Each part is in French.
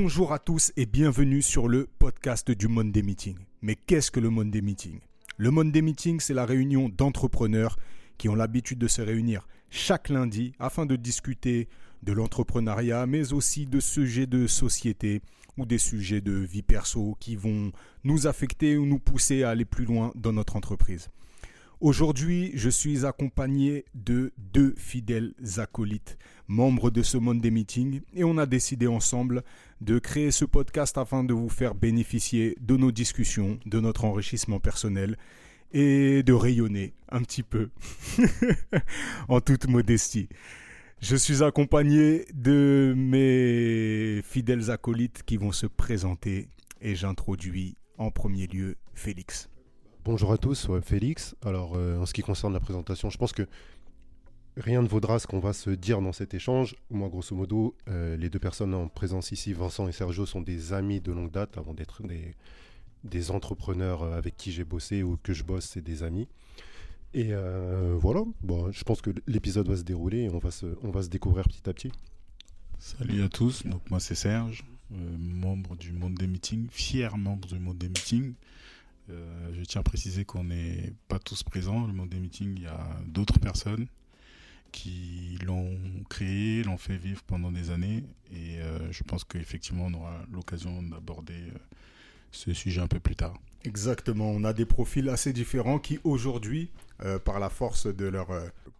Bonjour à tous et bienvenue sur le podcast du Monday Meeting. Mais qu'est-ce que le Monday Meeting? Le Monday Meeting, c'est la réunion d'entrepreneurs qui ont l'habitude de se réunir chaque lundi afin de discuter de l'entrepreneuriat, mais aussi de sujets de société ou des sujets de vie perso qui vont nous affecter ou nous pousser à aller plus loin dans notre entreprise. Aujourd'hui, je suis accompagné de deux fidèles acolytes, membres de ce Monday Meeting, et on a décidé ensemble de créer ce podcast afin de vous faire bénéficier de nos discussions, de notre enrichissement personnel et de rayonner un petit peu en toute modestie. Je suis accompagné de mes fidèles acolytes qui vont se présenter et j'introduis en premier lieu Félix. Bonjour à tous, Félix. Alors, euh, en ce qui concerne la présentation, je pense que rien ne vaudra ce qu'on va se dire dans cet échange. Moi, grosso modo, euh, les deux personnes en présence ici, Vincent et Sergio, sont des amis de longue date avant d'être des, entrepreneurs euh, avec qui j'ai bossé ou que je bosse, c'est des amis. Et voilà, bon, je pense que l'épisode va se dérouler et on va se, découvrir petit à petit. Salut à tous, donc moi c'est Serge, membre du Monde des Meetings, fier membre du Monde des Meetings. Euh, je tiens à préciser qu'on n'est pas tous présents. Le monde des meetings, il y a d'autres personnes qui l'ont créé, l'ont fait vivre pendant des années. Et euh, je pense qu'effectivement, on aura l'occasion d'aborder euh, ce sujet un peu plus tard. Exactement, on a des profils assez différents qui aujourd'hui, par la force de leurs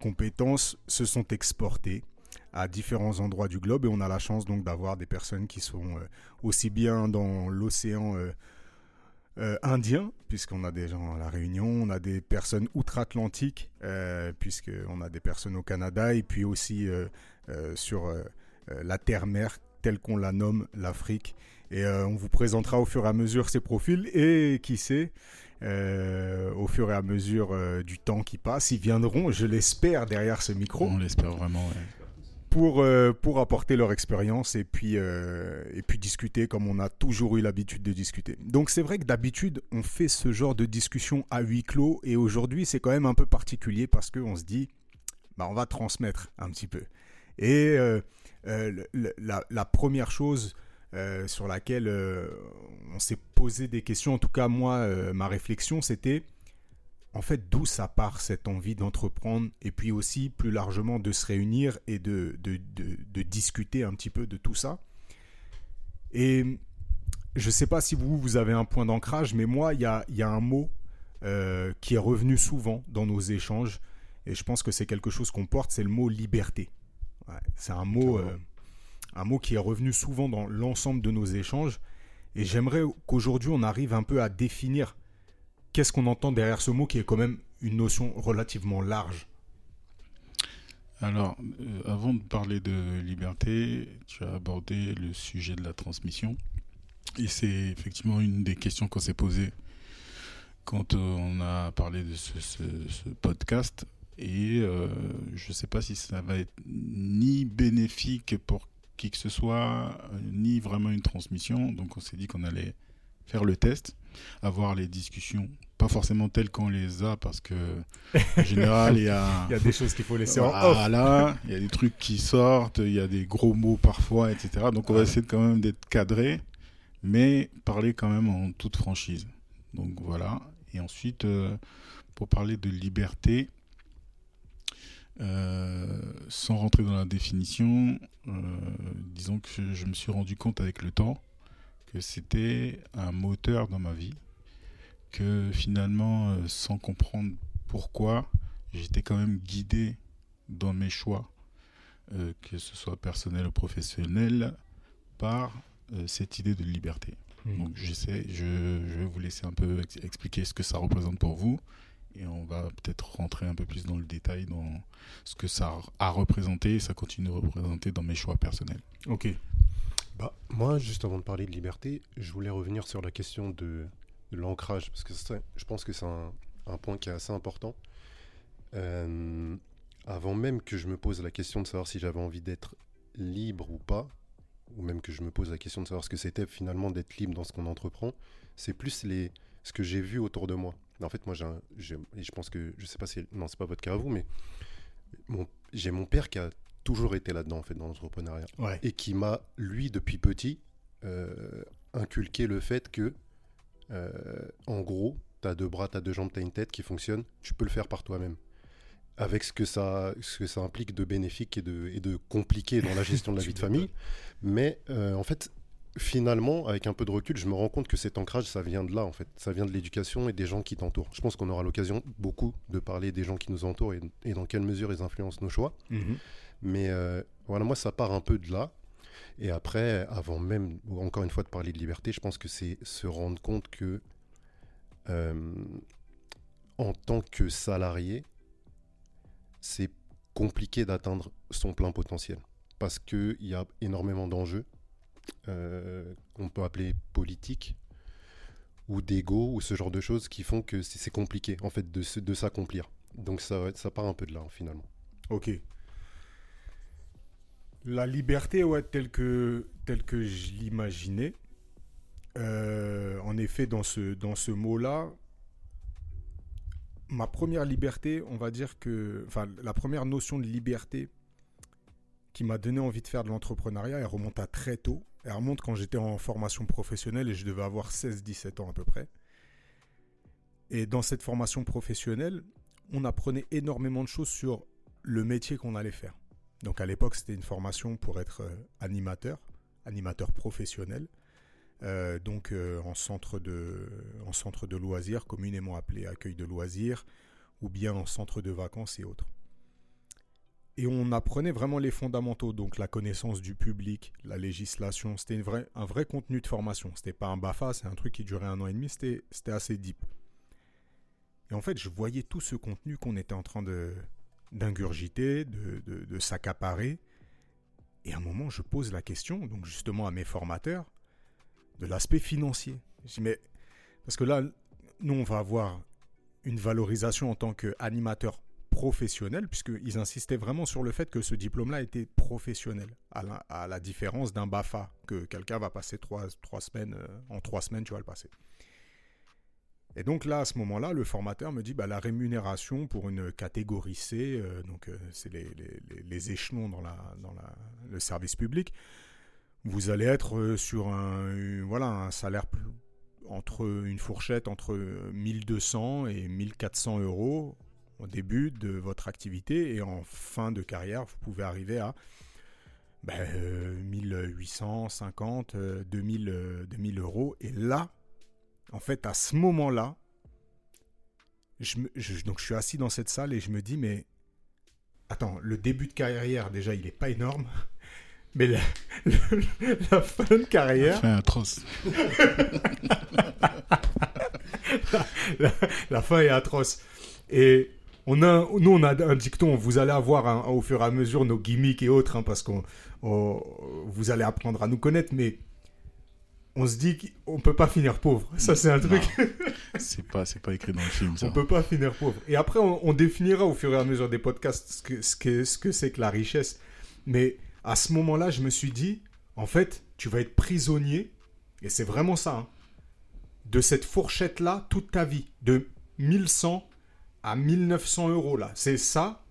compétences, se sont exportés à différents endroits du globe et on a la chance donc d'avoir des personnes qui sont aussi bien dans l'océan euh, indien, puisqu'on a des gens à La Réunion, on a des personnes outre-Atlantique, euh, puisqu'on a des personnes au Canada, et puis aussi euh, euh, sur la terre-mère, telle qu'on la nomme, l'Afrique. Et on vous présentera au fur et à mesure ces profils, et qui sait, au fur et à mesure du temps qui passe, ils viendront, je l'espère, derrière ce micro. On l'espère vraiment, pour, euh, pour apporter leur expérience et puis, euh, et puis discuter comme on a toujours eu l'habitude de discuter. Donc c'est vrai que d'habitude on fait ce genre de discussion à huis clos et aujourd'hui c'est quand même un peu particulier parce qu'on se dit bah, on va transmettre un petit peu. Et euh, la, la, première chose sur laquelle on s'est posé des questions, en tout cas moi ma réflexion c'était en fait, d'où ça part cette envie d'entreprendre et puis aussi plus largement de se réunir et de, de, discuter un petit peu de tout ça. Et je ne sais pas si vous, vous avez un point d'ancrage, mais moi, il y a, y a, un mot euh, qui est revenu souvent dans nos échanges et je pense que c'est quelque chose qu'on porte, c'est le mot liberté. c'est un mot, euh, un mot qui est revenu souvent dans l'ensemble de nos échanges et j'aimerais qu'aujourd'hui on arrive un peu à définir qu'est-ce qu'on entend derrière ce mot qui est quand même une notion relativement large alors, euh, avant de parler de liberté, tu as abordé le sujet de la transmission. Et c'est effectivement une des questions qu'on s'est posées quand euh, on a parlé de ce, podcast. Et euh, je ne sais pas si ça va être ni bénéfique pour qui que ce soit, ni vraiment une transmission. Donc on s'est dit qu'on allait faire le test, avoir les discussions, pas forcément telles qu'on les a, parce que en général, il y a... il y a des choses qu'il faut laisser en off. Voilà, il y a des trucs qui sortent, il y a des gros mots parfois, etc. Donc on va essayer quand même d'être cadré, mais parler quand même en toute franchise. Donc voilà. Et ensuite, euh, pour parler de liberté, euh, sans rentrer dans la définition, euh, disons que je me suis rendu compte avec le temps que c'était un moteur dans ma vie, que finalement, euh, sans comprendre pourquoi, j'étais quand même guidé dans mes choix, euh, que ce soit personnel ou professionnel, par euh, cette idée de liberté. Hmm. Donc je, je, vais vous laisser un peu expliquer ce que ça représente pour vous et on va peut-être rentrer un peu plus dans le détail dans ce que ça a représenté et ça continue de représenter dans mes choix personnels. Ok. Bah, moi, juste avant de parler de liberté, je voulais revenir sur la question de, l'ancrage, parce que je pense que c'est un, point qui est assez important. Euh, avant même que je me pose la question de savoir si j'avais envie d'être libre ou pas, ou même que je me pose la question de savoir ce que c'était finalement d'être libre dans ce qu'on entreprend, c'est plus les, ce que j'ai vu autour de moi. En fait, moi, je pense que, je sais pas si, non, c'est pas votre cas à vous, mais j'ai mon père qui a toujours été là-dedans, en fait, dans l'entrepreneuriat. Et qui m'a, lui, depuis petit, inculquer le fait que, en gros, tu as deux bras, tu as deux jambes, tu as une tête qui fonctionne, tu peux le faire par toi-même. Avec ce que, ça, ce que ça implique de bénéfique et de, et de compliqué dans la gestion de la vie de famille. Mais en fait, finalement, avec un peu de recul, je me rends compte que cet ancrage, ça vient de là, en fait. Ça vient de l'éducation et des gens qui t'entourent. Je pense qu'on aura l'occasion beaucoup de parler des gens qui nous entourent et, dans quelle mesure ils influencent nos choix. Mhm. Mais euh, voilà, moi, ça part un peu de là. Et après, avant même, encore une fois, de parler de liberté, je pense que c'est se rendre compte que, euh, en tant que salarié, c'est compliqué d'atteindre son plein potentiel. Parce qu'il y a énormément d'enjeux euh, qu'on peut appeler politique ou d'ego ou ce genre de choses qui font que c'est compliqué en fait de, de s'accomplir. Donc ça, ça part un peu de là finalement. Ok. La liberté, ouais, telle que, je l'imaginais, euh, en effet, dans ce, dans ce mot-là, ma première liberté, on va dire que, enfin, la première notion de liberté qui m'a donné envie de faire de l'entrepreneuriat, elle remonte à très tôt. Elle remonte quand j'étais en formation professionnelle et je devais avoir 16-17 ans à peu près. Et dans cette formation professionnelle, on apprenait énormément de choses sur le métier qu'on allait faire. Donc à l'époque, c'était une formation pour être euh, animateur, animateur professionnel. Euh, donc euh, en, centre de, en centre de loisirs, communément appelé accueil de loisirs, ou bien en centre de vacances et autres. Et on apprenait vraiment les fondamentaux, donc la connaissance du public, la législation. C'était un vrai contenu de formation. C'était pas un BAFA, c'est un truc qui durait un an et demi, c'était assez deep. Et en fait, je voyais tout ce contenu qu'on était en train de d'ingurgiter, de, s'accaparer. Et à un moment, je pose la question, donc justement à mes formateurs, de l'aspect financier. Je dis, mais, parce que là, nous, on va avoir une valorisation en tant qu'animateur professionnel, puisqu'ils insistaient vraiment sur le fait que ce diplôme-là était professionnel, à la, différence d'un BAFA, que quelqu'un va passer trois semaines, euh, en trois semaines, tu vas le passer. Et donc là, à ce moment-là, le formateur me dit bah, la rémunération pour une catégorie C, euh, donc euh, c'est les, échelons dans, le service public, vous allez être sur un, salaire entre une fourchette entre 1200 et 1400 euros au début de votre activité et en fin de carrière, vous pouvez arriver à ben, 1850, 2000, 2000 euros. Et là, en fait, à ce moment-là, je, donc je suis assis dans cette salle et je me dis, mais attends, le début de carrière, déjà, il n'est pas énorme. Mais la, fin de carrière. La fin atroce. la, fin est atroce. Et on a, nous, on a un dicton, vous allez avoir au fur et à mesure nos gimmicks et autres, hein, parce que vous allez apprendre à nous connaître, mais on se dit qu'on peut pas finir pauvre. Ça, c'est un truc. c'est pas, c'est pas écrit dans le film. Ça. On peut pas finir pauvre. Et après, on, définira au fur et à mesure des podcasts ce que, ce que, ce que c'est que la richesse. Mais à ce moment-là, je me suis dit, en fait, tu vas être prisonnier, et c'est vraiment ça, hein, de cette fourchette-là toute ta vie, de 1100 à 1900 euros là. C'est ça,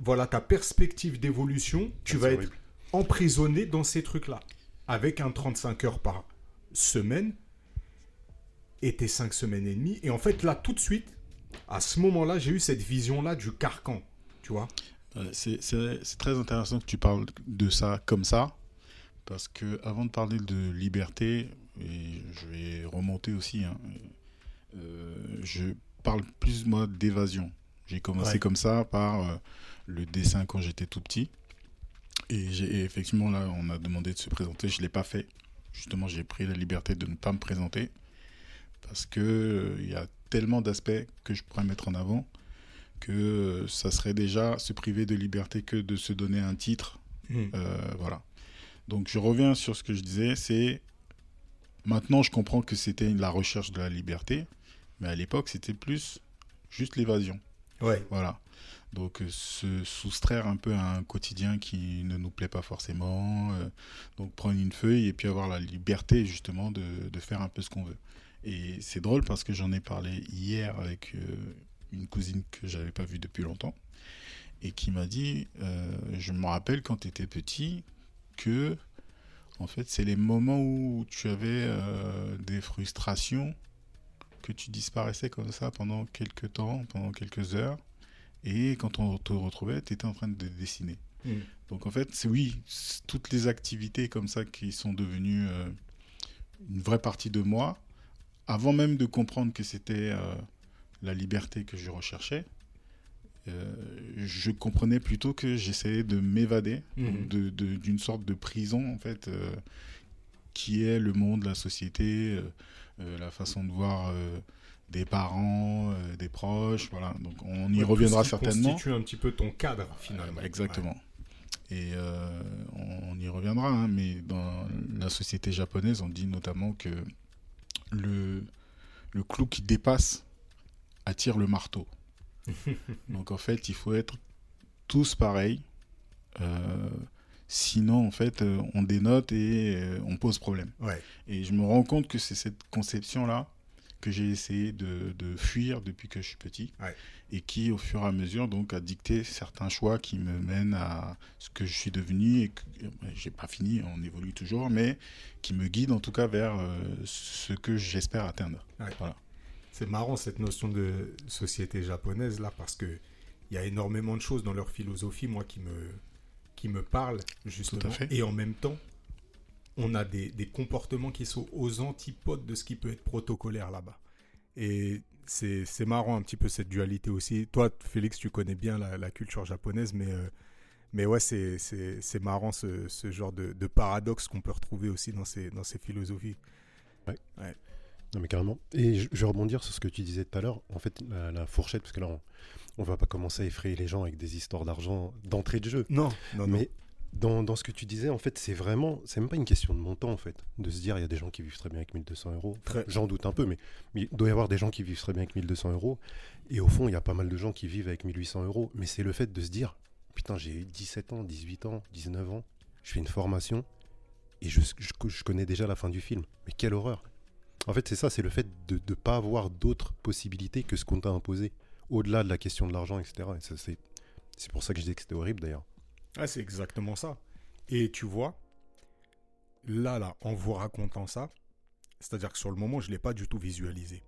voilà ta perspective d'évolution. Tu vas être emprisonné dans ces trucs-là. Avec un 35 heures par semaine et tes 5 semaines et demie. Et en fait, là, tout de suite, à ce moment-là, j'ai eu cette vision-là du carcan. Tu vois C'est très intéressant que tu parles de ça comme ça. Parce que avant de parler de liberté, et je vais remonter aussi, hein, euh, je parle plus moi d'évasion. J'ai commencé comme ça par euh, le dessin quand j'étais tout petit. Et, j'ai effectivement, là, on a demandé de se présenter. Je ne l'ai pas fait. Justement, j'ai pris la liberté de ne pas me présenter. Parce qu'il euh, il y a tellement d'aspects que je pourrais mettre en avant que euh, ça serait déjà se priver de liberté que de se donner un titre. Hmm. voilà. Donc, je reviens sur ce que je disais. C'est maintenant, je comprends que c'était la recherche de la liberté. Mais à l'époque, c'était plus juste l'évasion. Ouais. Voilà. Donc euh, se soustraire un peu à un quotidien qui ne nous plaît pas forcément. Euh, donc prendre une feuille et puis avoir la liberté justement de, de faire un peu ce qu'on veut. Et c'est drôle parce que j'en ai parlé hier avec euh, une cousine que j'avais pas vue depuis longtemps et qui m'a dit, je me rappelle quand tu étais petit que En fait, c'est les moments où tu avais des frustrations, que tu disparaissais comme ça pendant quelques temps, pendant quelques heures, et quand on te retrouvait, tu étais en train de dessiner. Mm. Donc en fait, c'est oui, toutes les activités comme ça qui sont devenues une vraie partie de moi, avant même de comprendre que c'était la liberté que je recherchais, euh, je comprenais plutôt que j'essayais de m'évader mhm. d'une sorte de prison, en fait, euh, qui est le monde, la société, euh, la façon de voir des parents, des proches, voilà. Donc on y reviendra certainement. Constitue un petit peu ton cadre finalement. exactement. Et on, y reviendra, hein, mais dans la société japonaise, on dit notamment que le, le clou qui dépasse attire le marteau. Donc en fait, il faut être tous pareils. Euh, sinon, en fait, euh, on dénote et euh, on pose problème. Et je me rends compte que c'est cette conception-là que j'ai essayé de, fuir depuis que je suis petit et qui, au fur et à mesure, donc, a dicté certains choix qui me mènent à ce que je suis devenu et que j'ai pas fini, on évolue toujours, mais qui me guide en tout cas vers ce que j'espère atteindre. Voilà. C'est marrant cette notion de société japonaise là parce que il y a énormément de choses dans leur philosophie moi qui me qui me parlent justement et en même temps on a des, des, comportements qui sont aux antipodes de ce qui peut être protocolaire là-bas. Et c'est marrant un petit peu cette dualité aussi. Toi, Félix, tu connais bien la, culture japonaise, mais, euh, mais ouais, c'est marrant ce, ce, genre de, de paradoxe qu'on peut retrouver aussi dans ces, dans ces philosophies. Ouais. ouais. Non, mais carrément. Et je, vais rebondir sur ce que tu disais tout à l'heure. En fait, la, fourchette, parce que là, on, ne va pas commencer à effrayer les gens avec des histoires d'argent d'entrée de jeu. Non, non, Mais dans, dans, ce que tu disais, en fait, c'est vraiment, c'est même pas une question de montant, en fait, de se dire, il y a des gens qui vivent très bien avec 1200 euros. J'en doute un peu, mais, il doit y avoir des gens qui vivent très bien avec 1200 euros. Et au fond, il y a pas mal de gens qui vivent avec 1800 euros. Mais c'est le fait de se dire, putain, j'ai 17 ans, 18 ans, 19 ans, je fais une formation et je, je, je connais déjà la fin du film. Mais quelle horreur! En fait, c'est ça, c'est le fait de ne pas avoir d'autres possibilités que ce qu'on t'a imposé, au-delà de la question de l'argent, etc. Et c'est pour ça que je disais que c'était horrible d'ailleurs. Ah, c'est exactement ça. Et tu vois, là, là, en vous racontant ça, c'est-à-dire que sur le moment, je ne l'ai pas du tout visualisé.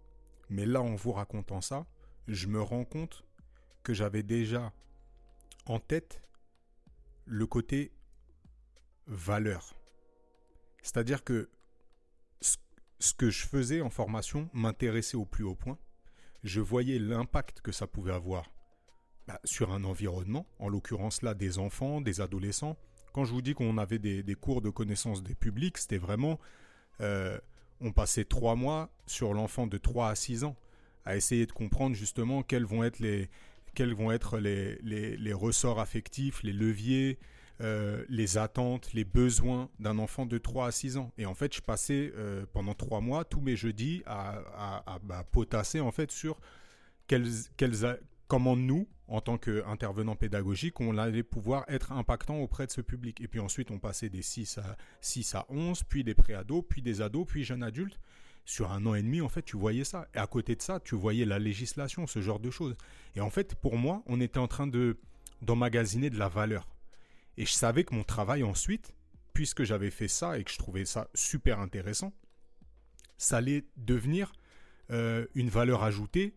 Mais là, en vous racontant ça, je me rends compte que j'avais déjà en tête le côté valeur. C'est-à-dire que ce que je faisais en formation m'intéressait au plus haut point. Je voyais l'impact que ça pouvait avoir bah, sur un environnement, en l'occurrence là des enfants, des adolescents. Quand je vous dis qu'on avait des, cours de connaissance des publics, c'était vraiment... Euh, on passait trois mois sur l'enfant de 3 à 6 ans à essayer de comprendre justement quels vont être les, quels vont être les, les ressorts affectifs, les leviers, euh, les attentes, les besoins d'un enfant de 3 à 6 ans. Et en fait, je passais euh, pendant 3 mois tous mes jeudis à, bah, potasser en fait sur comment nous, en tant qu'intervenants pédagogiques, on allait pouvoir être impactant auprès de ce public. Et puis ensuite, on passait des 6 à, 6 à 11, puis des préados, puis des ados, puis jeunes adultes. Sur un an et demi, en fait, tu voyais ça. Et à côté de ça, tu voyais la législation, ce genre de choses. Et en fait, pour moi, on était en train de d'emmagasiner de la valeur. Et je savais que mon travail ensuite, puisque j'avais fait ça et que je trouvais ça super intéressant, ça allait devenir euh, une valeur ajoutée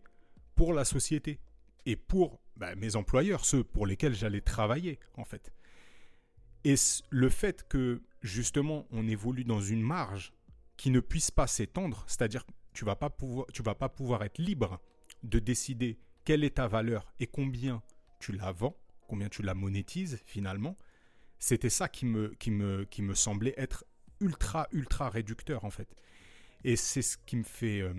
pour la société et pour bah, mes employeurs, ceux pour lesquels j'allais travailler en fait. Et le fait que justement on évolue dans une marge qui ne puisse pas s'étendre, c'est-à-dire que tu vas vas pas pouvoir être libre de décider quelle est ta valeur et combien tu la vends, combien tu la monétises finalement, c'était ça qui me, qui, me, qui me semblait être ultra, ultra réducteur, en fait. Et c'est ce qui me fait... Euh,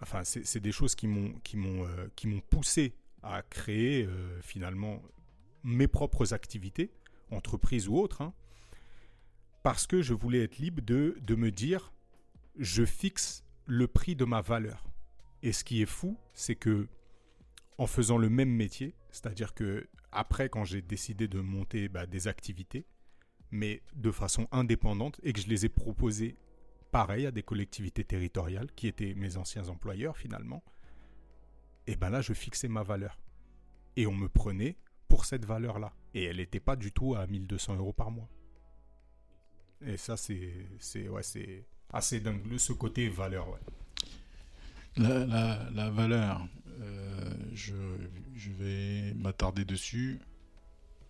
enfin, c'est des choses qui m'ont euh, poussé à créer, euh, finalement, mes propres activités, entreprises ou autres, hein, parce que je voulais être libre de, de me dire, je fixe le prix de ma valeur. Et ce qui est fou, c'est que en faisant le même métier, c'est-à-dire que après, quand j'ai décidé de monter bah, des activités, mais de façon indépendante, et que je les ai proposées pareil à des collectivités territoriales, qui étaient mes anciens employeurs finalement, et ben là, je fixais ma valeur. Et on me prenait pour cette valeur-là. Et elle n'était pas du tout à 1200 euros par mois. Et ça, c'est ouais, assez dingue, ce côté valeur. Ouais. La, la, la valeur, euh, je, je, vais m'attarder dessus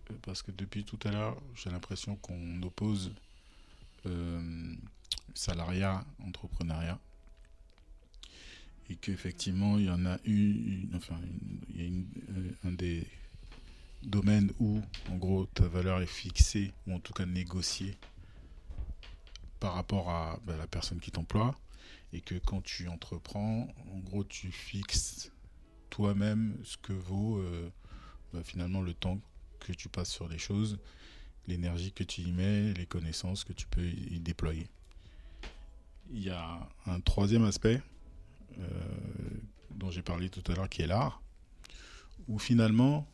euh, parce que depuis tout à l'heure, j'ai l'impression qu'on oppose euh, salariat, entrepreneuriat et qu'effectivement il y en a une, enfin il y a une, un des domaines où en gros ta valeur est fixée ou en tout cas négociée par rapport à ben, la personne qui t'emploie et que quand tu entreprends, en gros, tu fixes toi-même ce que vaut euh, ben, finalement le temps que tu passes sur les choses, l'énergie que tu y mets, les connaissances que tu peux y déployer. Il y a un troisième aspect euh, dont j'ai parlé tout à l'heure qui est l'art, où finalement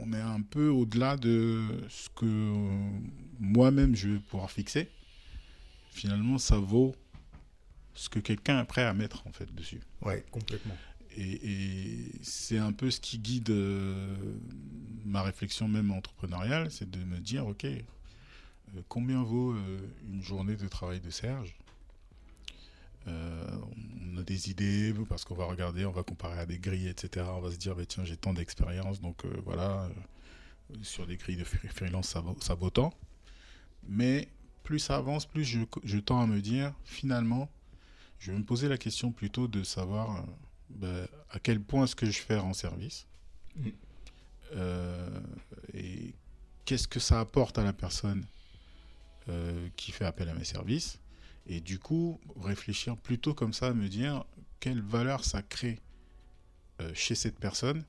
on est un peu au-delà de ce que moi-même je vais pouvoir fixer finalement, ça vaut ce que quelqu'un est prêt à mettre en fait dessus. Ouais, complètement. Et, c'est un peu ce qui guide euh, ma réflexion même entrepreneuriale, c'est de me dire, ok, euh, combien vaut euh, une journée de travail de Serge? On a des idées parce qu'on va regarder, on va comparer à des grilles, etc. On va se dire, bah, tiens, j'ai tant d'expérience, donc voilà, sur des grilles de freelance, ça ça vaut tant. Mais plus ça avance, plus je, tends à me dire, finalement, je vais me poser la question plutôt de savoir euh, ben, à quel point est-ce que je fais en service euh, et qu'est-ce que ça apporte à la personne euh, qui fait appel à mes services. Et du coup, réfléchir plutôt comme ça, me dire quelle valeur ça crée chez cette personne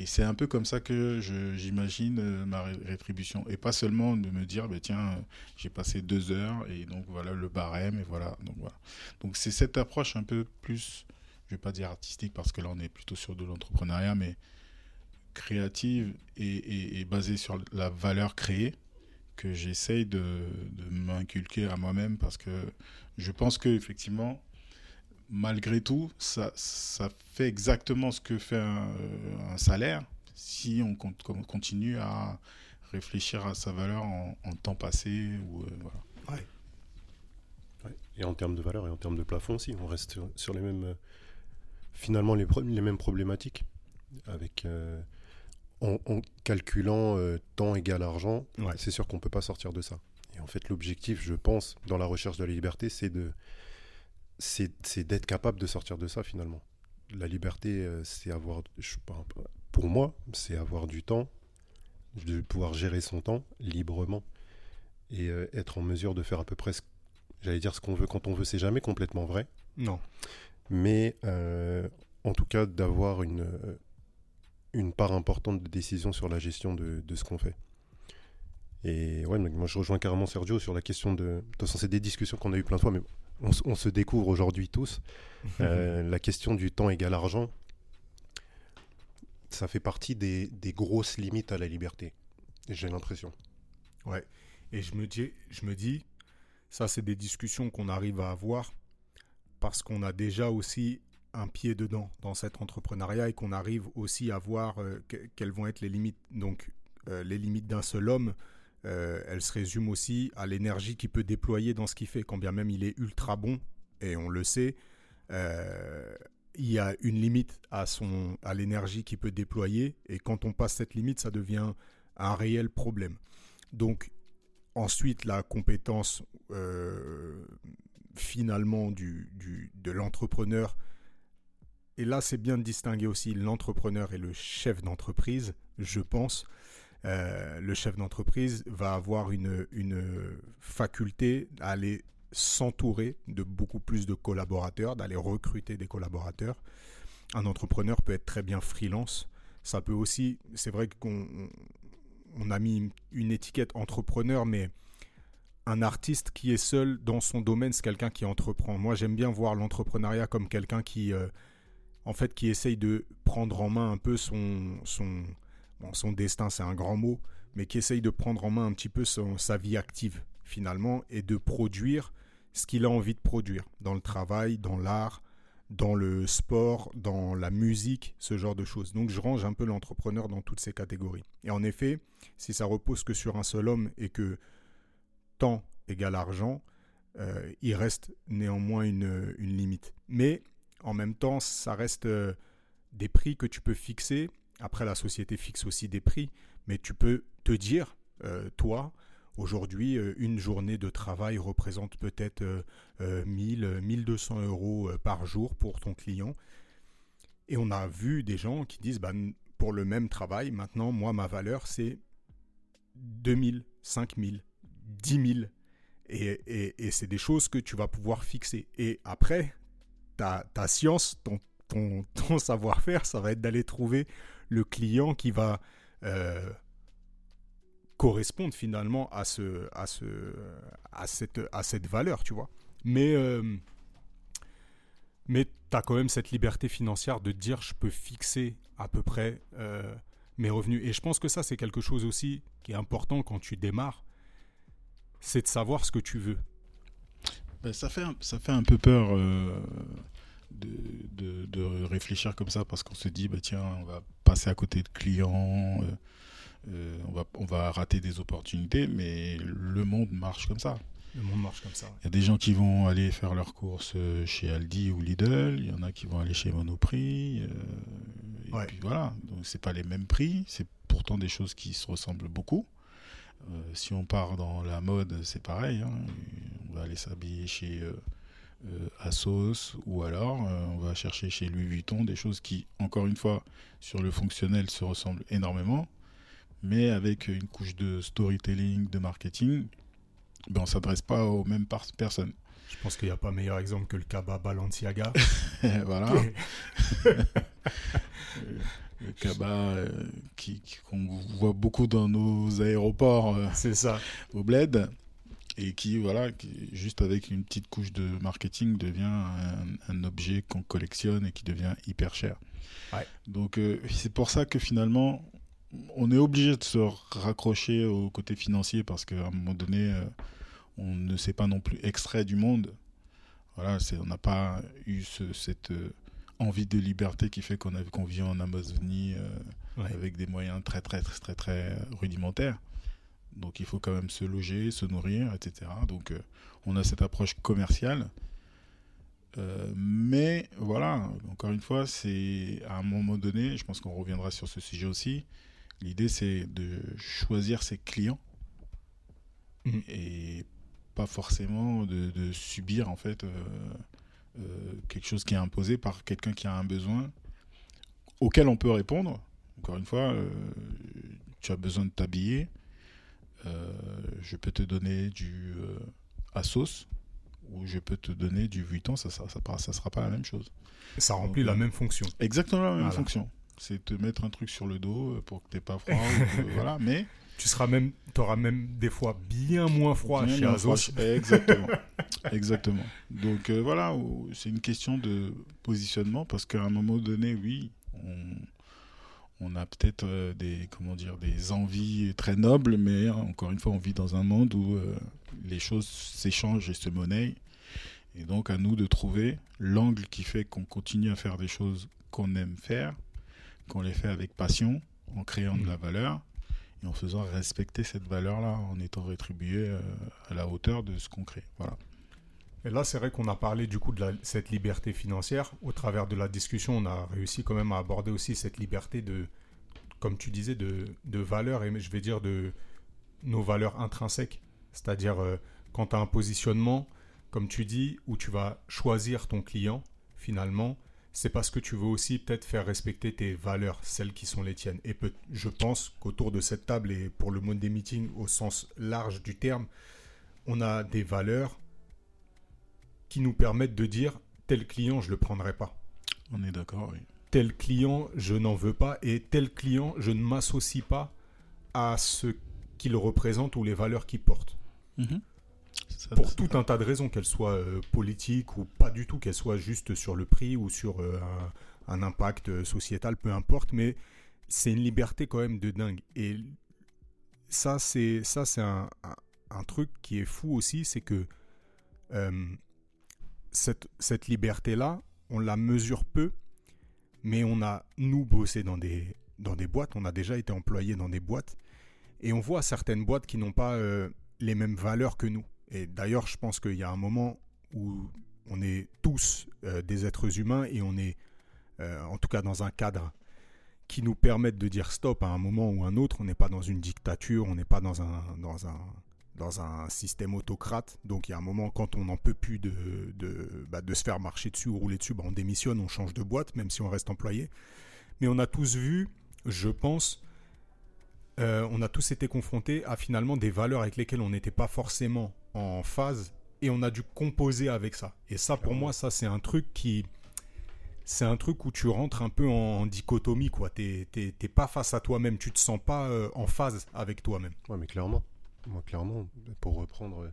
et c'est un peu comme ça que j'imagine euh, ma rétribution. Et pas seulement de me dire, bah, tiens, j'ai passé deux heures et donc voilà le barème et voilà. Donc voilà. Donc c'est cette approche un peu plus, je vais pas dire artistique parce que là on est plutôt sur de l'entrepreneuriat, mais créative et, basée sur la valeur créée que j'essaye de, de m'inculquer à moi-même parce que je pense que effectivement malgré tout, ça, ça fait exactement ce que fait un, euh, salaire si on continue à réfléchir à sa valeur en, temps passé. Ou, euh, Et en termes de valeur et en termes de plafond aussi, on reste sur, les mêmes, finalement les, les mêmes problématiques, avec en, calculant temps égal argent, c'est sûr qu'on ne peut pas sortir de ça. Et en fait, l'objectif, je pense, dans la recherche de la liberté, c'est de c'est d'être capable de sortir de ça finalement. La liberté, euh, c'est avoir, pour moi, c'est avoir du temps, de pouvoir gérer son temps librement et euh, être en mesure de faire à peu près, j'allais dire ce qu'on veut quand on veut, c'est jamais complètement vrai. Non. Mais euh, en tout cas, d'avoir une, une part importante de décision sur la gestion de, de ce qu'on fait. Et ouais, moi je rejoins carrément Sergio sur la question de. De toute façon, c'est des discussions qu'on a eues plein de fois, mais on, se découvre aujourd'hui tous. Euh, la question du temps égal argent, ça fait partie des, grosses limites à la liberté. J'ai l'impression. Ouais. Et je me dis, je me dis ça, c'est des discussions qu'on arrive à avoir parce qu'on a déjà aussi un pied dedans dans cet entrepreneuriat et qu'on arrive aussi à voir euh, quelles vont être les limites. Donc, euh, les limites d'un seul homme, euh, elle se résume aussi à l'énergie qu'il peut déployer dans ce qu'il fait, quand bien même il est ultra bon, et on le sait, euh, il y a une limite à, à l'énergie qu'il peut déployer, et quand on passe cette limite, ça devient un réel problème. Donc, ensuite, la compétence finalement du, de l'entrepreneur, et là c'est bien de distinguer aussi l'entrepreneur et le chef d'entreprise, je pense. Euh, le chef d'entreprise va avoir une, faculté à aller s'entourer de beaucoup plus de collaborateurs, d'aller recruter des collaborateurs. Un entrepreneur peut être très bien freelance. Ça peut aussi, c'est vrai qu'on on a mis une étiquette entrepreneur, mais un artiste qui est seul dans son domaine, c'est quelqu'un qui entreprend. Moi, j'aime bien voir l'entrepreneuriat comme quelqu'un qui, euh, en fait, qui essaye de prendre en main un peu son, son, son destin c'est un grand mot, mais qui essaye de prendre en main un petit peu sa vie active finalement et de produire ce qu'il a envie de produire dans le travail, dans l'art, dans le sport, dans la musique, ce genre de choses. Donc je range un peu l'entrepreneur dans toutes ces catégories. Et en effet, si ça repose que sur un seul homme et que temps égale argent, euh, il reste néanmoins une, une, limite. Mais en même temps, ça reste euh, des prix que tu peux fixer. Après, la société fixe aussi des prix, mais tu peux te dire, toi, Aujourd'hui, une journée de travail représente peut-être 1000, 1200 euros par jour pour ton client. Et on a vu des gens qui disent, bah, pour le même travail, maintenant, moi, ma valeur, c'est 2000, 5000, 10 000. Et, et, c'est des choses que tu vas pouvoir fixer. Et après, ta, science, ton, ton, ton savoir-faire, ça va être d'aller trouver le client qui va euh, correspondre finalement à, ce, à, ce, à, cette, à cette valeur, tu vois. Mais, euh, mais tu as quand même cette liberté financière de dire je peux fixer à peu près euh, mes revenus. Et je pense que ça, c'est quelque chose aussi qui est important quand tu démarres, c'est de savoir ce que tu veux. Ben, ça, fait un, ça fait un peu peur euh, de, de, réfléchir comme ça parce qu'on se dit, bah, tiens, on va passer à côté de clients, euh, on, va, on va rater des opportunités, mais le monde marche comme ça. Le monde marche comme ça. Il y a des gens qui vont aller faire leurs courses euh, chez Aldi ou Lidl, il y en a qui vont aller chez Monoprix. Euh, et puis voilà, donc c'est pas les mêmes prix, c'est pourtant des choses qui se ressemblent beaucoup. Euh, si on part dans la mode, c'est pareil. Hein. On va aller s'habiller chez Asos ou alors on va chercher chez Louis Vuitton des choses qui, encore une fois, sur le fonctionnel se ressemblent énormément, mais avec une couche de storytelling, de marketing ben, on ne s'adresse pas aux mêmes personnes. Je pense qu'il n'y a pas meilleur exemple que le Kaba Balenciaga. voilà. le Kaba euh, qu'on voit beaucoup dans nos aéroports. Euh, C'est ça. Au bled. Et qui, voilà, qui, juste avec une petite couche de marketing, devient un, objet qu'on collectionne et qui devient hyper cher. Donc, euh, c'est pour ça que finalement, on est obligé de se raccrocher au côté financier parce qu'à un moment donné, euh, on ne s'est pas non plus extrait du monde. Voilà, on n'a pas eu cette euh, envie de liberté qui fait qu'on vit en Amazonie avec des moyens très très très très très rudimentaires. Donc il faut quand même se loger, se nourrir, etc. Donc on a cette approche commerciale. mais voilà, encore une fois, c'est à un moment donné, je pense qu'on reviendra sur ce sujet aussi, L'idée, c'est de choisir ses clients mhm. et pas forcément de, subir en fait euh, euh, quelque chose qui est imposé par quelqu'un qui a un besoin auquel on peut répondre. Encore une fois, euh, tu as besoin de t'habiller. Je peux te donner du Asos ou je peux te donner du Vuitton, ça ne ça, ça, sera pas la même chose. Ça remplit la même fonction. Exactement la même fonction c'est te mettre un truc sur le dos euh, pour que t'aies pas froid. voilà, mais tu seras même, auras même des fois bien moins froid chez Azos. Exactement, exactement. Donc euh, voilà, c'est une question de positionnement parce qu'à un moment donné, oui, on, a peut-être euh, des, comment dire, des envies très nobles, mais encore une fois, on vit dans un monde où les choses s'échangent et se monnaient. Et donc à nous de trouver l'angle qui fait qu'on continue à faire des choses qu'on aime faire qu'on les fait avec passion, en créant de la mm. valeur et en faisant respecter cette valeur-là, en étant rétribué euh, à la hauteur de ce qu'on crée. Voilà. Et là, c'est vrai qu'on a parlé du coup de cette liberté financière. Au travers de la discussion, on a réussi quand même à aborder aussi cette liberté de, comme tu disais, de, de valeur et je vais dire de nos valeurs intrinsèques. C'est-à-dire, euh, quand tu as un positionnement, comme tu dis, où tu vas choisir ton client, finalement, c'est parce que tu veux aussi peut-être faire respecter tes valeurs, celles qui sont les tiennes. Et je pense qu'autour de cette table, et pour le des Meeting au sens large du terme, on a des valeurs qui nous permettent de dire tel client, je ne le prendrai pas. On est d'accord, oui. Tel client, je n'en veux pas. Et tel client, je ne m'associe pas à ce qu'il représente ou les valeurs qu'il porte. Mhm pour tout un tas de raisons, qu'elles soient euh, politiques ou pas du tout, qu'elles soient juste sur le prix ou sur euh, un, impact euh, sociétal, peu importe, mais c'est une liberté quand même de dingue. Et ça, c'est ça, c'est un, truc qui est fou aussi, c'est que cette, liberté-là, on la mesure peu, mais on a, nous, bossé dans des, dans des boîtes, on a déjà été employé dans des boîtes, et on voit certaines boîtes qui n'ont pas les mêmes valeurs que nous. Et d'ailleurs, je pense qu'il y a un moment où on est tous euh, des êtres humains et on est, euh, en tout cas, dans un cadre qui nous permette de dire stop à un moment ou un autre. On n'est pas dans une dictature, on n'est pas dans un, dans un, dans un système autocrate. Donc il y a un moment, quand on n'en peut plus de, de, bah, se faire marcher dessus ou rouler dessus, bah, on démissionne, on change de boîte, même si on reste employé. Mais on a tous vu, je pense, euh, on a tous été confrontés à finalement des valeurs avec lesquelles on n'était pas forcément en phase et on a dû composer avec ça. Et ça, pour moi, ça, c'est un truc qui. C'est un truc où tu rentres un peu en, dichotomie, quoi. T'es pas face à toi-même, tu te sens pas euh, en phase avec toi-même. Ouais, mais clairement. Moi, clairement, pour reprendre. Euh,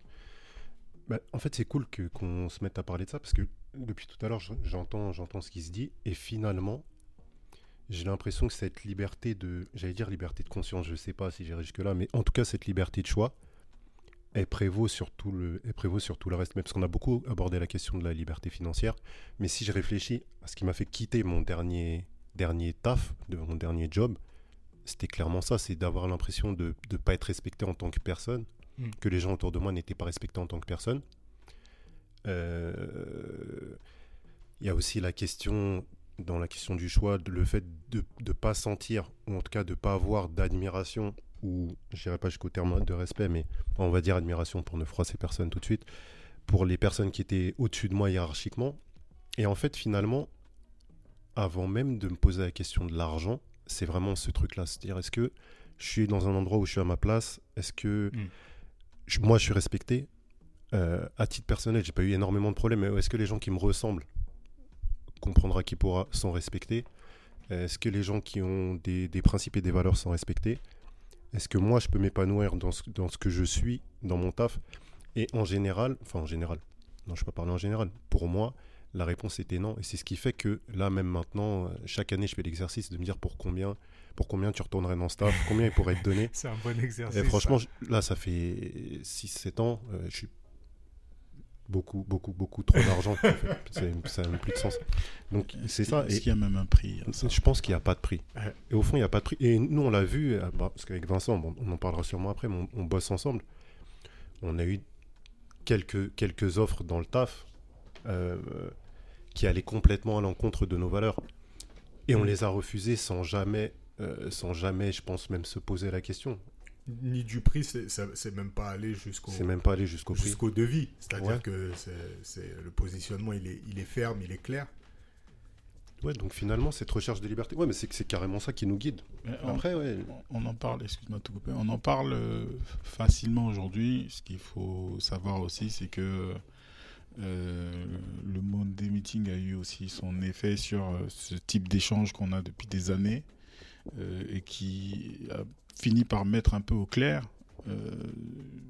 bah, en fait, c'est cool qu'on se mette à parler de ça parce que depuis tout à l'heure, j'entends ce qui se dit et finalement, j'ai l'impression que cette liberté de, j'allais dire liberté de conscience, je sais pas si j'irai jusque-là, mais en tout cas, cette liberté de choix, elle prévaut sur tout le, elle prévaut sur tout le reste, parce qu'on a beaucoup abordé la question de la liberté financière. Mais si je réfléchis à ce qui m'a fait quitter mon dernier, dernier taf, de mon dernier job, c'était clairement ça, c'est d'avoir l'impression de ne pas être respecté en tant que personne, hmm. que les gens autour de moi n'étaient pas respectés en tant que personne. Euh, il y a aussi la question dans la question du choix, le fait de ne pas sentir, ou en tout cas de ne pas avoir d'admiration, ou je pas jusqu'au terme de respect, mais on va dire admiration pour ne froisser personne tout de suite, pour les personnes qui étaient au-dessus de moi hiérarchiquement. Et en fait, finalement, avant même de me poser la question de l'argent, c'est vraiment ce truc-là. C'est-à-dire, est-ce que je suis dans un endroit où je suis à ma place? Est-ce que hmm. moi, je suis respecté? Euh, À titre personnel, j'ai pas eu énormément de problèmes, mais est-ce que les gens qui me ressemblent comprendra qui pourra sont respectés Est-ce que les gens qui ont des, principes et des valeurs sont respectés Est-ce que moi, je peux m'épanouir dans ce, dans ce que je suis, dans mon taf? Et en général, enfin en général, non, je ne peux pas parler en général, pour moi, la réponse était non. Et c'est ce qui fait que là, même maintenant, chaque année, je fais l'exercice de me dire pour combien, pour combien tu retournerais dans ce taf, combien il pourrait être donné. c'est un bon exercice. Et franchement, là, ça fait 6-7 ans, euh, je suis beaucoup, beaucoup, beaucoup trop d'argent. ça n'a plus de sens. Donc c'est ça. Est-ce qu'il y a même un prix Je pense qu'il n'y a pas de prix. Et au fond, il n'y a pas de prix. Et nous, on l'a vu, euh, bah, parce qu'avec Vincent, on en parlera sûrement après, mais on, bosse ensemble. On a eu quelques, quelques offres dans le taf euh, qui allaient complètement à l'encontre de nos valeurs. Et on les a refusées sans jamais, euh, sans jamais, je pense, même se poser la question ni du prix, c'est même pas aller jusqu'au. C'est même pas aller jusqu'au jusqu'au devis. C'est-à-dire que c'est le positionnement, il est, il est ferme, il est clair. Ouais, donc finalement, cette recherche de liberté, ouais, mais c'est carrément ça qui nous guide. Après, on, ouais. On en parle, excuse-moi de te couper, on en parle euh, facilement aujourd'hui. Ce qu'il faut savoir aussi, c'est que euh, le monde des meetings a eu aussi son effet sur euh, ce type d'échange qu'on a depuis des années et qui a fini par mettre un peu au clair euh,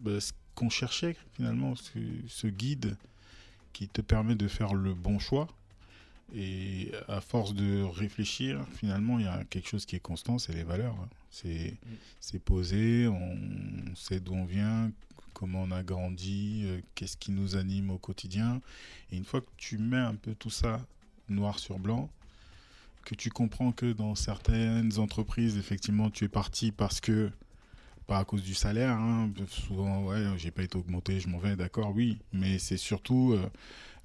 bah, ce qu'on cherchait finalement, ce, guide qui te permet de faire le bon choix. Et à force de réfléchir, finalement, il y a quelque chose qui est constant, c'est les valeurs. Hein. C'est posé, on sait d'où on vient, comment on a grandi, euh, qu'est-ce qui nous anime au quotidien. Et une fois que tu mets un peu tout ça noir sur blanc, que tu comprends que dans certaines entreprises, effectivement, tu es parti parce que, pas à cause du salaire, hein, souvent, ouais, j'ai pas été augmenté, je m'en vais, d'accord, oui, mais c'est surtout, euh,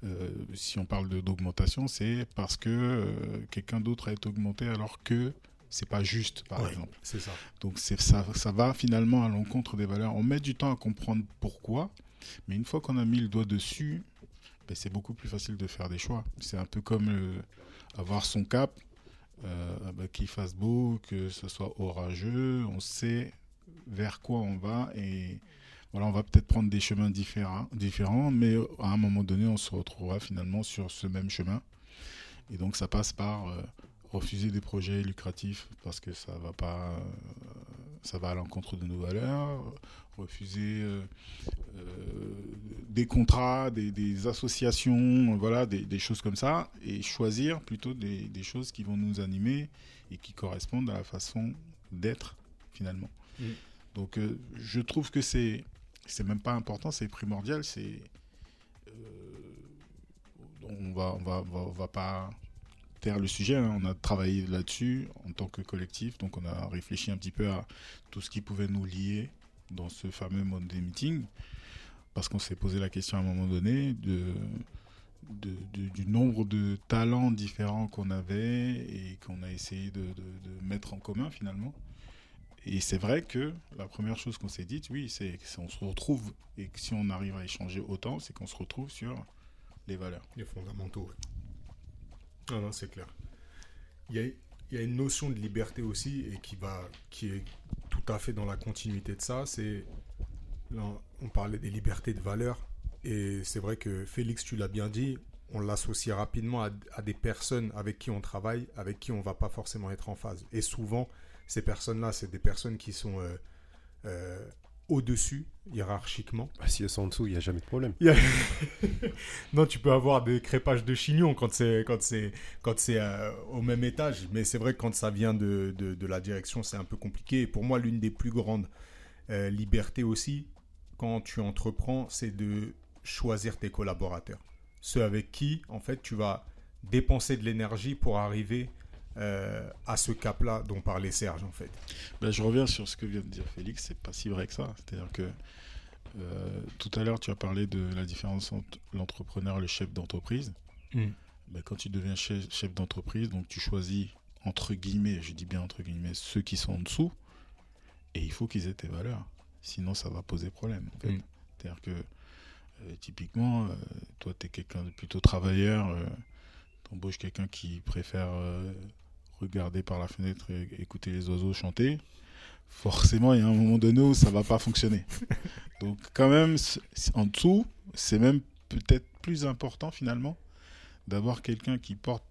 euh, si on parle d'augmentation, c'est parce que quelqu'un d'autre a été augmenté alors que c'est pas juste, par exemple. C'est ça. Donc ça, ça va finalement à l'encontre des valeurs. On met du temps à comprendre pourquoi, mais une fois qu'on a mis le doigt dessus, ben, c'est beaucoup plus facile de faire des choix. C'est un peu comme avoir son cap euh, bah, qu'il fasse beau, que ce soit orageux, on sait vers quoi on va et voilà, on va peut-être prendre des chemins différents, différents, mais à un moment donné, on se retrouvera finalement sur ce même chemin. Et donc, ça passe par euh, refuser des projets lucratifs parce que ça va pas, euh, ça va à l'encontre de nos valeurs, refuser euh, euh, des contrats, des, associations, voilà, des, choses comme ça, et choisir plutôt des, choses qui vont nous animer et qui correspondent à la façon d'être finalement. Mm. Donc euh, je trouve que c'est c'est même pas important, c'est primordial, c'est on va on va, on va, pas le sujet, hein. on a travaillé là-dessus en tant que collectif, donc on a réfléchi un petit peu à tout ce qui pouvait nous lier dans ce fameux Monday Meeting, parce qu'on s'est posé la question à un moment donné de, du nombre de talents différents qu'on avait et qu'on a essayé de, mettre en commun finalement. Et c'est vrai que la première chose qu'on s'est dit, oui, c'est qu'on se retrouve, et que si on arrive à échanger autant, c'est qu'on se retrouve sur les valeurs. Les fondamentaux, oui. non, c'est clair. Il y, a, une notion de liberté aussi, et qui, va, qui est tout à fait dans la continuité de ça. C'est, on parlait des libertés de valeurs, et c'est vrai que Félix, tu l'as bien dit, on l'associe rapidement à, des personnes avec qui on travaille, avec qui on va pas forcément être en phase. Et souvent, ces personnes-là, c'est des personnes qui sont euh, euh, au-dessus, hiérarchiquement. Ah, si elles sont en dessous, il n'y a jamais de problème. non, tu peux avoir des crépages de chignon quand c'est quand c'est quand c'est euh, au même étage, mais c'est vrai que quand ça vient de, de, la direction, c'est un peu compliqué. Et pour moi, l'une des plus grandes libertés aussi, quand tu entreprends, c'est de choisir tes collaborateurs. Ceux avec qui, en fait, tu vas dépenser de l'énergie pour arriver euh, à ce cap-là dont parlait Serge, en fait. Ben, je reviens sur ce que vient de dire Félix, c'est pas si vrai que ça. C'est-à-dire que euh, tout à l'heure, tu as parlé de la différence entre l'entrepreneur et le chef d'entreprise. Hmm. Ben, quand tu deviens chef, chef d'entreprise, donc tu choisis, entre guillemets, je dis bien entre guillemets, ceux qui sont en dessous, et il faut qu'ils aient tes valeurs. Sinon, ça va poser problème. En fait. Hmm. C'est-à-dire que euh, typiquement, euh, toi, tu es quelqu'un de plutôt travailleur, euh, tu embauches quelqu'un qui préfère regarder par la fenêtre et écouter les oiseaux chanter. Forcément, il y a un moment donné où ça va pas fonctionner. Donc, quand même, en dessous, c'est même peut-être plus important finalement d'avoir quelqu'un qui porte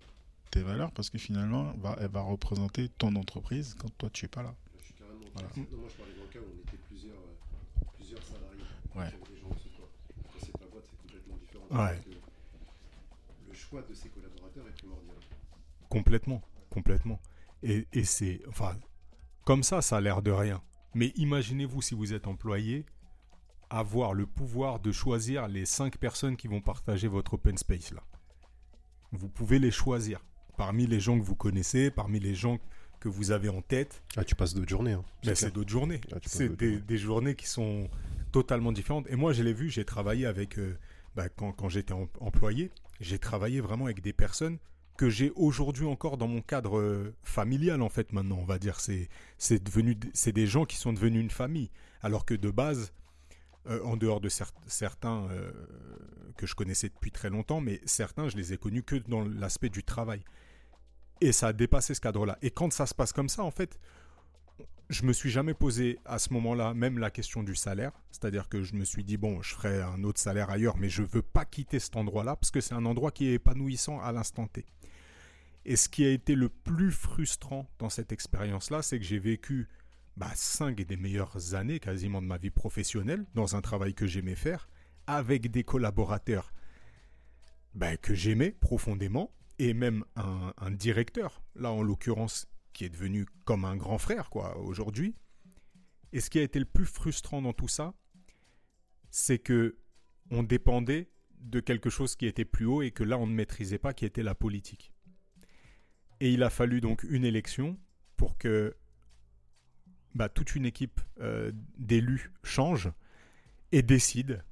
tes valeurs parce que finalement, va, elle va représenter ton entreprise quand toi tu es pas là. Je suis carrément. Voilà. moi, je parlais d'un cas où on était plusieurs, plusieurs salariés. Ouais. Le choix de ses collaborateurs est primordial. Complètement, complètement. Et, et c'est, enfin, comme ça, ça a l'air de rien. Mais imaginez-vous si vous êtes employé, avoir le pouvoir de choisir les cinq personnes qui vont partager votre open space là. Vous pouvez les choisir parmi les gens que vous connaissez, parmi les gens que vous avez en tête. Ah, tu passes d'autres journées. Hein. c'est d'autres journées. Ah, c'est des, journées qui sont totalement différentes. Et moi, je l'ai vu, j'ai travaillé avec euh, bah, quand, j'étais employé, j'ai travaillé vraiment avec des personnes que j'ai aujourd'hui encore dans mon cadre euh, familial en fait maintenant on va dire c'est c'est devenu c'est des gens qui sont devenus une famille alors que de base euh, en dehors de certains euh, que je connaissais depuis très longtemps mais certains je les ai connus que dans l'aspect du travail et ça a dépassé ce cadre là et quand ça se passe comme ça en fait je me suis jamais posé à ce moment-là même la question du salaire. C'est-à-dire que je me suis dit, bon, je ferai un autre salaire ailleurs, mais je veux pas quitter cet endroit-là parce que c'est un endroit qui est épanouissant à l'instant T. Et ce qui a été le plus frustrant dans cette expérience-là, c'est que j'ai vécu bah, cinq des meilleures années quasiment de ma vie professionnelle dans un travail que j'aimais faire, avec des collaborateurs bah, que j'aimais profondément, et même un, un directeur, là en l'occurrence qui est devenu comme un grand frère, quoi, aujourd'hui. Et ce qui a été le plus frustrant dans tout ça, c'est que on dépendait de quelque chose qui était plus haut et que là on ne maîtrisait pas, qui était la politique. Et il a fallu donc une élection pour que bah, toute une équipe euh, d'élus change et décide,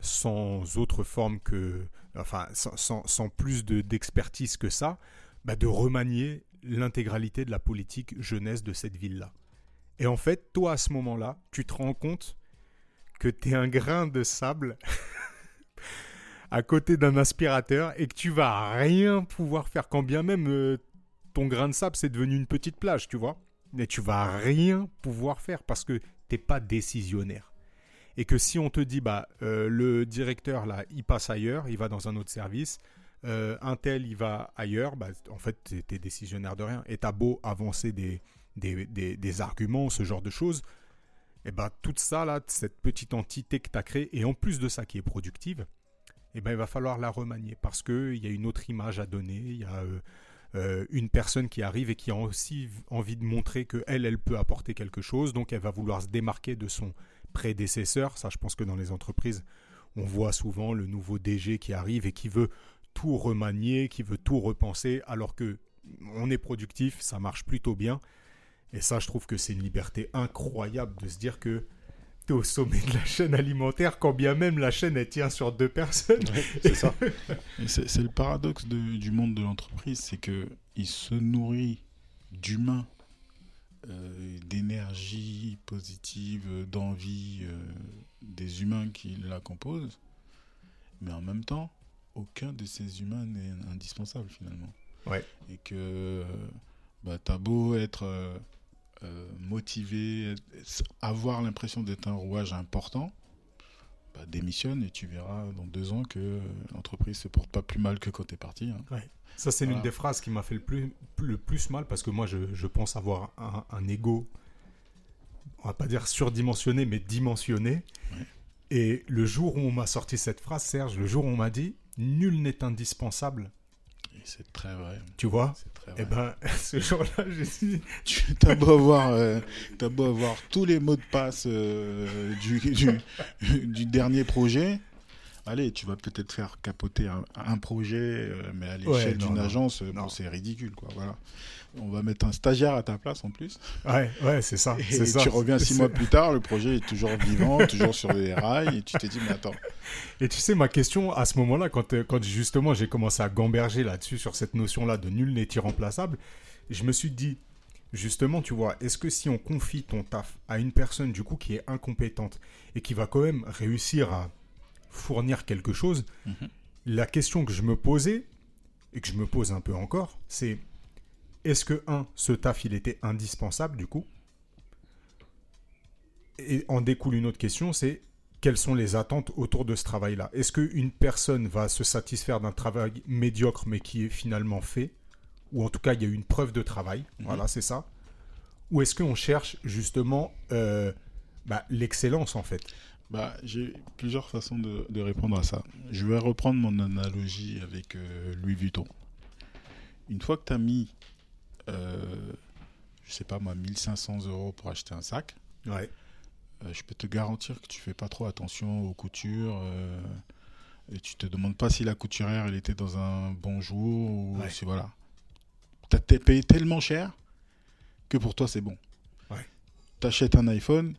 sans autre forme que, enfin, sans, plus d'expertise que ça, bah, de remanier l'intégralité de la politique jeunesse de cette ville-là. Et en fait, toi, à ce moment-là, tu te rends compte que tu es un grain de sable à côté d'un aspirateur et que tu vas rien pouvoir faire, quand bien même euh, ton grain de sable, c'est devenu une petite plage, tu vois. Mais tu vas rien pouvoir faire parce que t'es pas décisionnaire. Et que si on te dit, bah, euh, le directeur, là, il passe ailleurs, il va dans un autre service, euh, un tel il va ailleurs, bah, en fait tu es décisionnaire de rien. Et t'as beau avancer des, des, arguments, ce genre de choses, et bah tout ça là, cette petite entité que tu as créée, et en plus de ça qui est productive, et ben il va falloir la remanier parce qu'il y a une autre image à donner, il y a euh, euh, une personne qui arrive et qui a aussi envie de montrer qu'elle, elle peut apporter quelque chose, donc elle va vouloir se démarquer de son prédécesseur. Ça, je pense que dans les entreprises, on voit souvent le nouveau DG qui arrive et qui veut tout remanier, qui veut tout repenser, alors que on est productif, ça marche plutôt bien. Et ça, je trouve que c'est une liberté incroyable de se dire que au sommet de la chaîne alimentaire, quand bien même la chaîne, elle tient sur deux personnes. c'est ça. C'est le paradoxe du monde de l'entreprise, c'est que il se nourrit d'humains, euh, d'énergie positive, d'envie euh, des humains qui la composent, mais en même temps, aucun de ces humains n'est indispensable finalement. Ouais. Et que bah, t'as beau être euh, motivé, avoir l'impression d'être un rouage important, bah, démissionne et tu verras dans deux ans que l'entreprise se porte pas plus mal que quand tu es parti. Hein. Ça, c'est l'une des phrases qui m'a fait le plus, le plus mal parce que moi, je, je pense avoir un, un, ego, on va pas dire surdimensionné, mais dimensionné. Et le jour où on m'a sorti cette phrase, Serge, le jour où on m'a dit nul n'est indispensable. C'est très vrai. Tu vois Et eh ben, ce jour-là, j'ai dit. Tu as beau avoir, euh, as beau avoir tous les mots de passe euh, du, du, du, dernier projet, allez, tu vas peut-être faire capoter un, projet, euh, mais à l'échelle d'une agence, c'est ridicule, quoi. Voilà. On va mettre un stagiaire à ta place en plus. Ouais, ouais, c'est ça. Et tu reviens six mois plus tard, le projet est toujours vivant, toujours sur les rails, et tu t'es dit, mais attends. Et tu sais, ma question à ce moment-là, quand, euh, quand justement j'ai commencé à gamberger là-dessus, sur cette notion-là de nul n'est irremplaçable, je me suis dit, justement, tu vois, est-ce que si on confie ton taf à une personne, du coup, qui est incompétente et qui va quand même réussir à fournir quelque chose, mhm. la question que je me posais, et que je me pose un peu encore, c'est est-ce que, un, ce taf, il était indispensable du coup? Et en découle une autre question, c'est quelles sont les attentes autour de ce travail-là? Est-ce qu'une personne va se satisfaire d'un travail médiocre mais qui est finalement fait? Ou en tout cas, il y a une preuve de travail, mhm. voilà, c'est ça? Ou est-ce qu'on cherche justement euh, bah, l'excellence en fait? Bah, J'ai plusieurs façons de, répondre à ça. Je vais reprendre mon analogie avec euh, Louis Vuitton. Une fois que tu as mis, euh, je sais pas moi, 1500 euros pour acheter un sac, ouais. Euh, je peux te garantir que tu fais pas trop attention aux coutures. Euh, et tu te demandes pas si la couturière elle était dans un bon jour ou si voilà. Tu as payé tellement cher que pour toi c'est bon. Ouais. Tu achètes un iPhone,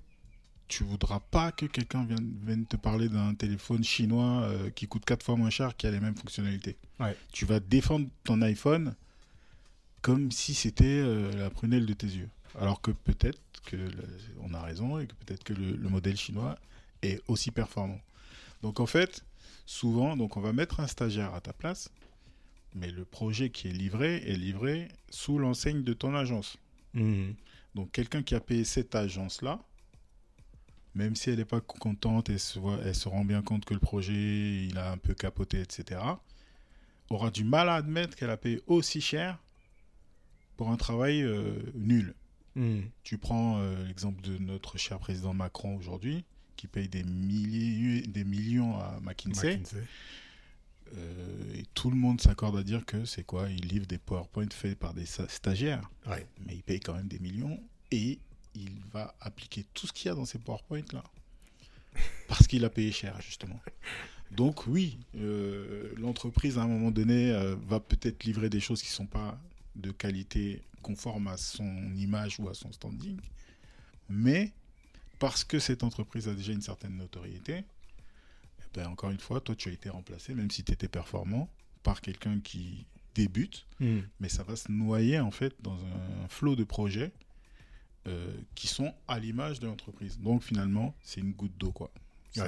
tu voudras pas que quelqu'un vienne, te parler d'un téléphone chinois euh, qui coûte quatre fois moins cher, qui a les mêmes fonctionnalités. Tu vas défendre ton iPhone comme si c'était euh, la prunelle de tes yeux. Alors que peut-être que on a raison et que peut-être que le, modèle chinois est aussi performant. Donc en fait, souvent, donc on va mettre un stagiaire à ta place, mais le projet qui est livré est livré sous l'enseigne de ton agence. Mmh. Donc quelqu'un qui a payé cette agence-là, même si elle n'est pas contente, elle se, elle se rend bien compte que le projet, il a un peu capoté, etc., aura du mal à admettre qu'elle a payé aussi cher pour un travail euh, nul. Hmm. Tu prends euh, l'exemple de notre cher président Macron aujourd'hui, qui paye des, milliers, des millions à McKinsey. Euh, et tout le monde s'accorde à dire que c'est quoi? Il livre des PowerPoint faits par des stagiaires. Mais il paye quand même des millions et il va appliquer tout ce qu'il y a dans ces PowerPoint là. Parce qu'il a payé cher, justement. Donc oui, euh, l'entreprise à un moment donné euh, va peut-être livrer des choses qui ne sont pas de qualité conforme à son image ou à son standing, mais parce que cette entreprise a déjà une certaine notoriété, eh ben encore une fois, toi tu as été remplacé, même si tu étais performant, par quelqu'un qui débute, hmm. mais ça va se noyer en fait dans un flot de projets euh, qui sont à l'image de l'entreprise. Donc finalement, c'est une goutte d'eau, quoi. Il n'y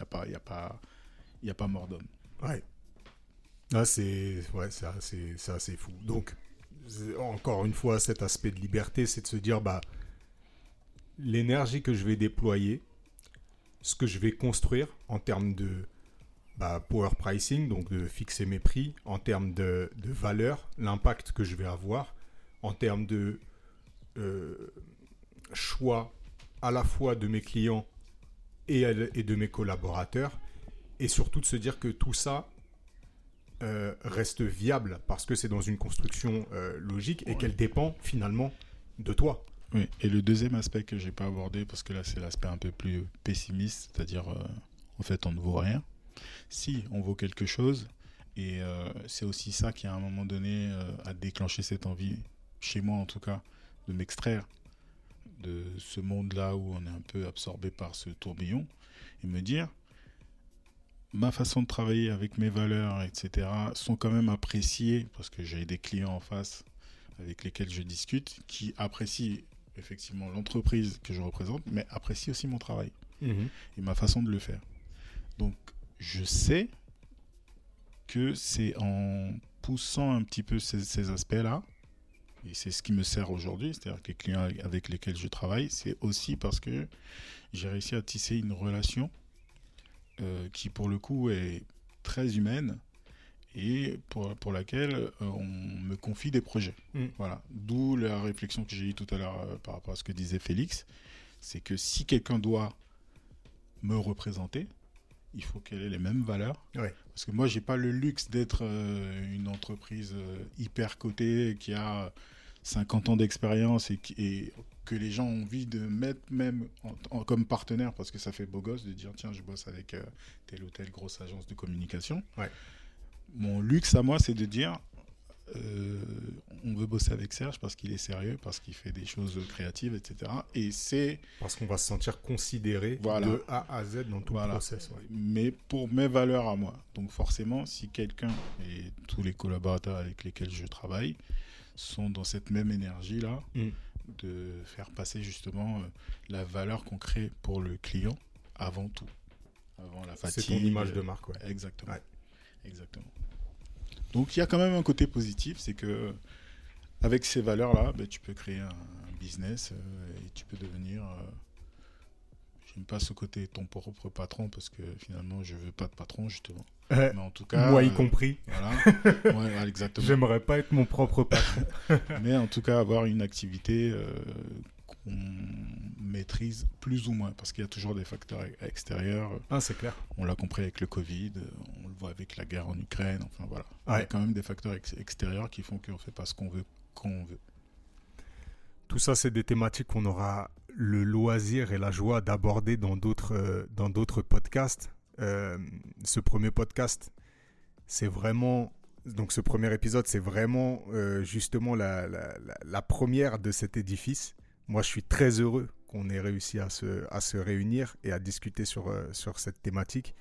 a, pas, y a, pas, y a pas mort d'homme. Ouais. Ah, c'est ouais, assez, assez fou. Donc, encore une fois, cet aspect de liberté, c'est de se dire, bah, l'énergie que je vais déployer, ce que je vais construire en termes de bah, power pricing, donc de fixer mes prix, en termes de, valeur, l'impact que je vais avoir, en termes de euh, choix à la fois de mes clients et, de mes collaborateurs, et surtout de se dire que tout ça euh, reste viable parce que c'est dans une construction euh, logique et qu'elle dépend finalement de toi. Oui, et le deuxième aspect que j'ai pas abordé, parce que là c'est l'aspect un peu plus pessimiste, c'est-à-dire en fait on ne vaut rien. Si on vaut quelque chose, et c'est aussi ça qui à un moment donné a déclenché cette envie, chez moi en tout cas, de m'extraire de ce monde-là où on est un peu absorbé par ce tourbillon et me dire ma façon de travailler avec mes valeurs, etc., sont quand même appréciées parce que j'ai des clients en face avec lesquels je discute qui apprécient effectivement l'entreprise que je représente, mais apprécient aussi mon travail Mhm. et ma façon de le faire. Donc, je sais que c'est en poussant un petit peu ces, ces aspects-là, et c'est ce qui me sert aujourd'hui, c'est-à-dire que les clients avec lesquels je travaille, c'est aussi parce que j'ai réussi à tisser une relation euh, qui, pour le coup, est très humaine et pour, pour laquelle euh, on me confie des projets. Mm. Voilà. D'où la réflexion que j'ai eue tout à l'heure euh, par rapport à ce que disait Félix. C'est que si quelqu'un doit me représenter, il faut qu'elle ait les mêmes valeurs. Ouais. Parce que moi, j'ai pas le luxe d'être une entreprise hyper cotée qui a 50 ans d'expérience et, que les gens ont envie de mettre même en- en- comme partenaire parce que ça fait beau gosse de dire tiens, je bosse avec euh, telle ou telle grosse agence de communication. Ouais. Mon luxe à moi, c'est de dire euh, on veut bosser avec Serge parce qu'il est sérieux, parce qu'il fait des choses créatives, etc. Et c'est Parce qu'on va se sentir considéré Voilà. de A à Z dans tout Voilà. le process. ouais. mais pour mes valeurs à moi. Donc forcément, si quelqu'un et tous les collaborateurs avec lesquels je travaille sont dans cette même énergie-là, Mm. de faire passer justement euh, la valeur qu'on crée pour le client avant tout, avant la C'est fatigue. ton image de marque. Ouais. Exactement. Ouais. Exactement. Donc il y a quand même un côté positif, c'est que avec ces valeurs-là, ben, tu peux créer un, un business euh, et tu peux devenir. euh, J'aime pas ce côté ton propre patron parce que finalement je veux pas de patron justement. Euh, Mais en tout cas, moi y euh, compris. Voilà. Ouais, voilà, exactement. J'aimerais pas être mon propre patron. Mais en tout cas avoir une activité euh, qu'on maîtrise plus ou moins parce qu'il y a toujours des facteurs e- extérieurs. Ah, c'est clair. On l'a compris avec le Covid, on le voit avec la guerre en Ukraine, enfin voilà. Il y a quand même des facteurs ex- extérieurs qui font qu'on ne fait pas ce qu'on veut quand on veut. Tout ça, c'est des thématiques qu'on aura le loisir et la joie d'aborder dans d'autres euh, dans d'autres podcasts. Euh, ce premier podcast, c'est vraiment donc ce premier épisode, c'est vraiment euh, justement la, la, première de cet édifice. Moi, je suis très heureux qu'on ait réussi à se, à se réunir et à discuter sur, sur cette thématique.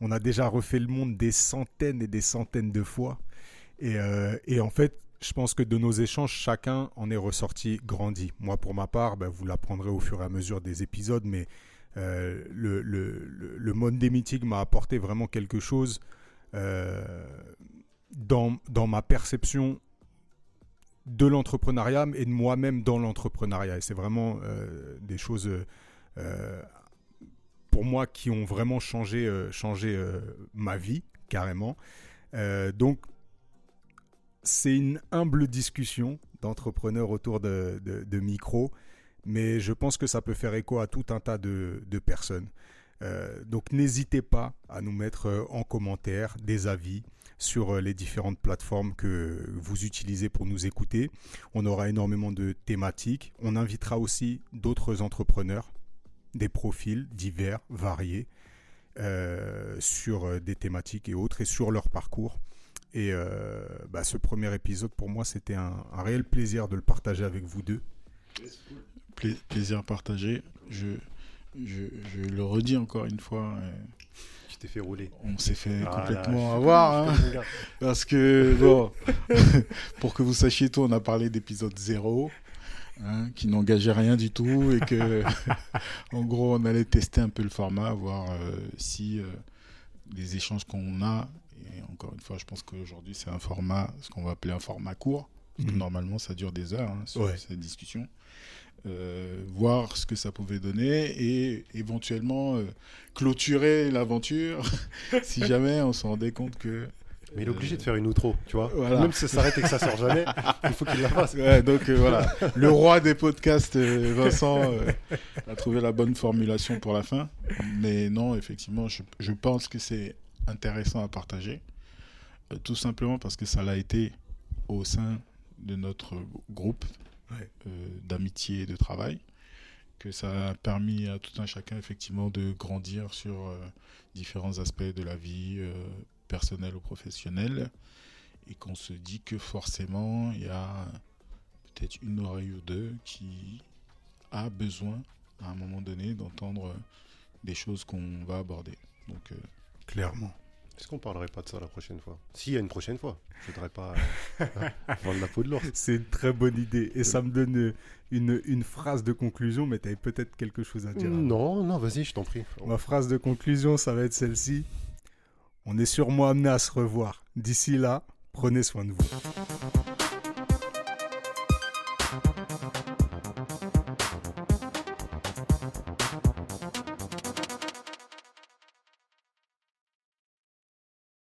On a déjà refait le monde des centaines et des centaines de fois. Et, et en fait, je pense que de nos échanges, chacun en est ressorti grandi. Moi, pour ma part, ben, vous l'apprendrez au fur et à mesure des épisodes, mais euh, le, le, le, meetings m'a apporté vraiment quelque chose euh, dans, dans ma perception de l'entrepreneuriat et de moi-même dans l'entrepreneuriat. Et c'est vraiment euh, des choses, pour moi, qui ont vraiment changé, changé ma vie, carrément. Donc, c'est une humble discussion d'entrepreneurs autour de, de, de micros, mais je pense que ça peut faire écho à tout un tas de, personnes. Euh, donc n'hésitez pas à nous mettre euh, en commentaire des avis sur euh, les différentes plateformes que vous utilisez pour nous écouter. On aura énormément de thématiques. On invitera aussi d'autres entrepreneurs, des profils divers, variés, sur des thématiques et autres, et sur leur parcours. Et euh, bah, ce premier épisode, pour moi, c'était un, un réel plaisir de le partager avec vous deux. Pla- plaisir partagé. Je, je, je le redis encore une fois. euh, Tu t'es fait rouler. on s'est fait Ah complètement avoir. hein. Parce que, bon, pour que vous sachiez tout, on a parlé d'épisode 0, hein, qui n'engageait rien du tout, et que, en gros, on allait tester un peu le format, voir euh, si euh, les échanges qu'on a, encore une fois, je pense qu'aujourd'hui, c'est un format, ce qu'on va appeler un format court, parce que Mhm. normalement, ça dure des heures, hein, sur Ouais. cette discussion. Euh, voir ce que ça pouvait donner et éventuellement euh, clôturer l'aventure si jamais on se rendait compte que Mais il est obligé de faire une outro, tu vois. Voilà. Même si ça s'arrête et que ça sort jamais, il faut qu'il la fasse. Ouais, donc euh, voilà, le roi des podcasts, euh, Vincent, euh, a trouvé la bonne formulation pour la fin. Mais non, effectivement, je, je pense que c'est intéressant à partager, euh, tout simplement parce que ça l'a été au sein de notre groupe Ouais. euh, d'amitié et de travail, que ça a permis à tout un chacun effectivement de grandir sur euh, différents aspects de la vie personnelle ou professionnelle, et qu'on se dit que forcément il y a peut-être une oreille ou deux qui a besoin, à un moment donné, d'entendre des choses qu'on va aborder. Donc, Clairement. Est-ce qu'on parlerait pas de ça la prochaine fois? S'il y a une prochaine fois, je voudrais pas euh, vendre la peau de l'ours. C'est une très bonne idée. Et ça me donne une, une phrase de conclusion, mais tu avais peut-être quelque chose à dire. Non, non, vas-y, je t'en prie. Ma phrase de conclusion, ça va être celle-ci. On est sûrement amené à se revoir. D'ici là, prenez soin de vous.